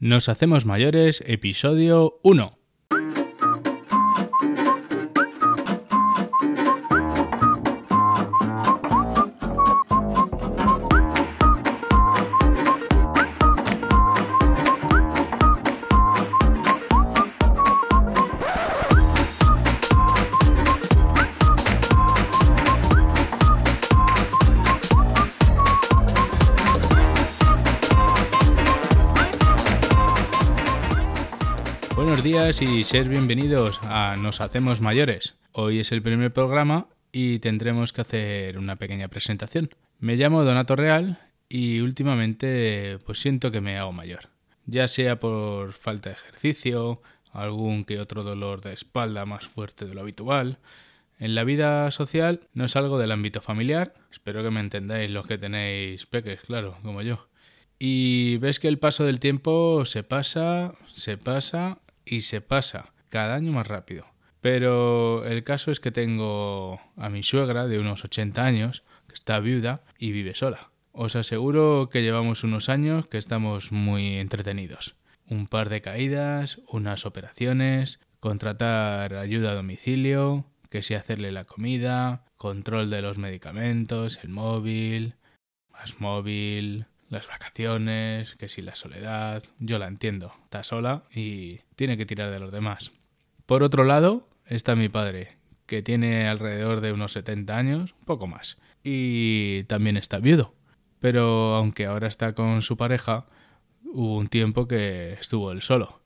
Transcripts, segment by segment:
Nos hacemos mayores, episodio 1. Buenos días y ser bienvenidos a Nos Hacemos Mayores. Hoy es el primer programa y tendremos que hacer una pequeña presentación. Me llamo Donato Real y últimamente pues siento que me hago mayor. Ya sea por falta de ejercicio, algún que otro dolor de espalda más fuerte de lo habitual. En la vida social no es algo del ámbito familiar, espero que me entendáis los que tenéis peques, claro, como yo. Y ves que el paso del tiempo se pasa, se pasa y se pasa cada año más rápido. Pero el caso es que tengo a mi suegra de unos 80 años, que está viuda y vive sola. Os aseguro que llevamos unos años que estamos muy entretenidos. Un par de caídas, unas operaciones, contratar ayuda a domicilio, que si hacerle la comida, control de los medicamentos, el móvil, más móvil, las vacaciones, que si la soledad, yo la entiendo, está sola y tiene que tirar de los demás. Por otro lado, está mi padre, que tiene alrededor de unos 70 años, poco más, y también está viudo. Pero aunque ahora está con su pareja, hubo un tiempo que estuvo él solo,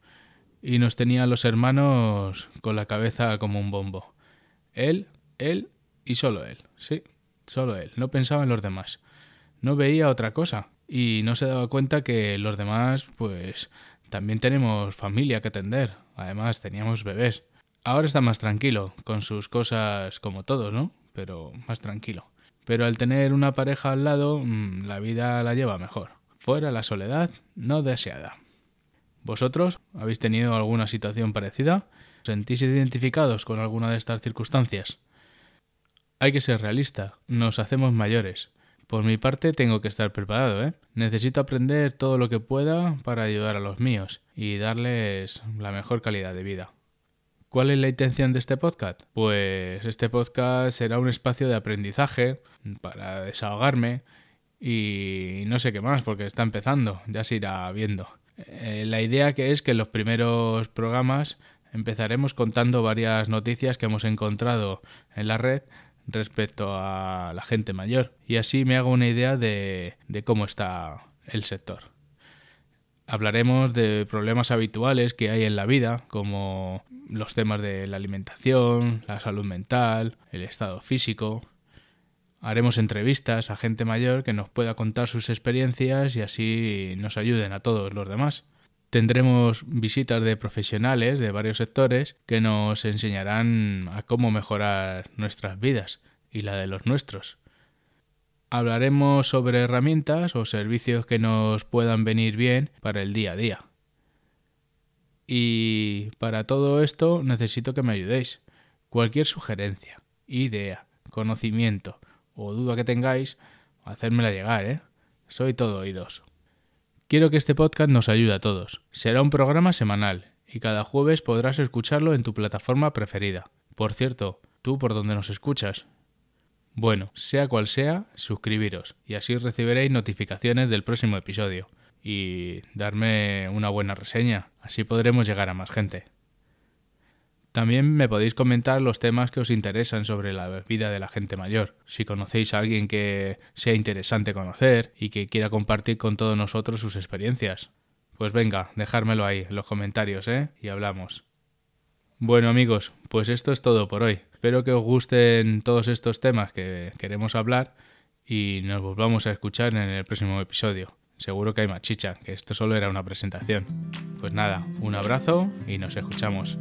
y nos tenía los hermanos con la cabeza como un bombo. Él, él y solo él, sí, solo él, no pensaba en los demás. No veía otra cosa y no se daba cuenta que los demás, pues, también tenemos familia que atender. Además, teníamos bebés. Ahora está más tranquilo, con sus cosas como todos, ¿no? Pero más tranquilo. Pero al tener una pareja al lado, mm, la vida la lleva mejor. Fuera la soledad no deseada. ¿Vosotros habéis tenido alguna situación parecida? ¿Os ¿Sentís identificados con alguna de estas circunstancias? Hay que ser realista, nos hacemos mayores. Por mi parte tengo que estar preparado, ¿eh? Necesito aprender todo lo que pueda para ayudar a los míos y darles la mejor calidad de vida. ¿Cuál es la intención de este podcast? Pues este podcast será un espacio de aprendizaje para desahogarme y no sé qué más porque está empezando, ya se irá viendo. Eh, la idea que es que en los primeros programas empezaremos contando varias noticias que hemos encontrado en la red respecto a la gente mayor y así me hago una idea de, de cómo está el sector. Hablaremos de problemas habituales que hay en la vida, como los temas de la alimentación, la salud mental, el estado físico. Haremos entrevistas a gente mayor que nos pueda contar sus experiencias y así nos ayuden a todos los demás. Tendremos visitas de profesionales de varios sectores que nos enseñarán a cómo mejorar nuestras vidas y la de los nuestros. Hablaremos sobre herramientas o servicios que nos puedan venir bien para el día a día. Y para todo esto necesito que me ayudéis. Cualquier sugerencia, idea, conocimiento o duda que tengáis, hacérmela llegar, ¿eh? Soy todo oídos. Quiero que este podcast nos ayude a todos. Será un programa semanal y cada jueves podrás escucharlo en tu plataforma preferida. Por cierto, ¿tú por dónde nos escuchas? Bueno, sea cual sea, suscribiros y así recibiréis notificaciones del próximo episodio. Y darme una buena reseña, así podremos llegar a más gente. También me podéis comentar los temas que os interesan sobre la vida de la gente mayor. Si conocéis a alguien que sea interesante conocer y que quiera compartir con todos nosotros sus experiencias. Pues venga, dejármelo ahí en los comentarios, ¿eh? Y hablamos. Bueno amigos, pues esto es todo por hoy. Espero que os gusten todos estos temas que queremos hablar y nos volvamos a escuchar en el próximo episodio. Seguro que hay más chicha, que esto solo era una presentación. Pues nada, un abrazo y nos escuchamos.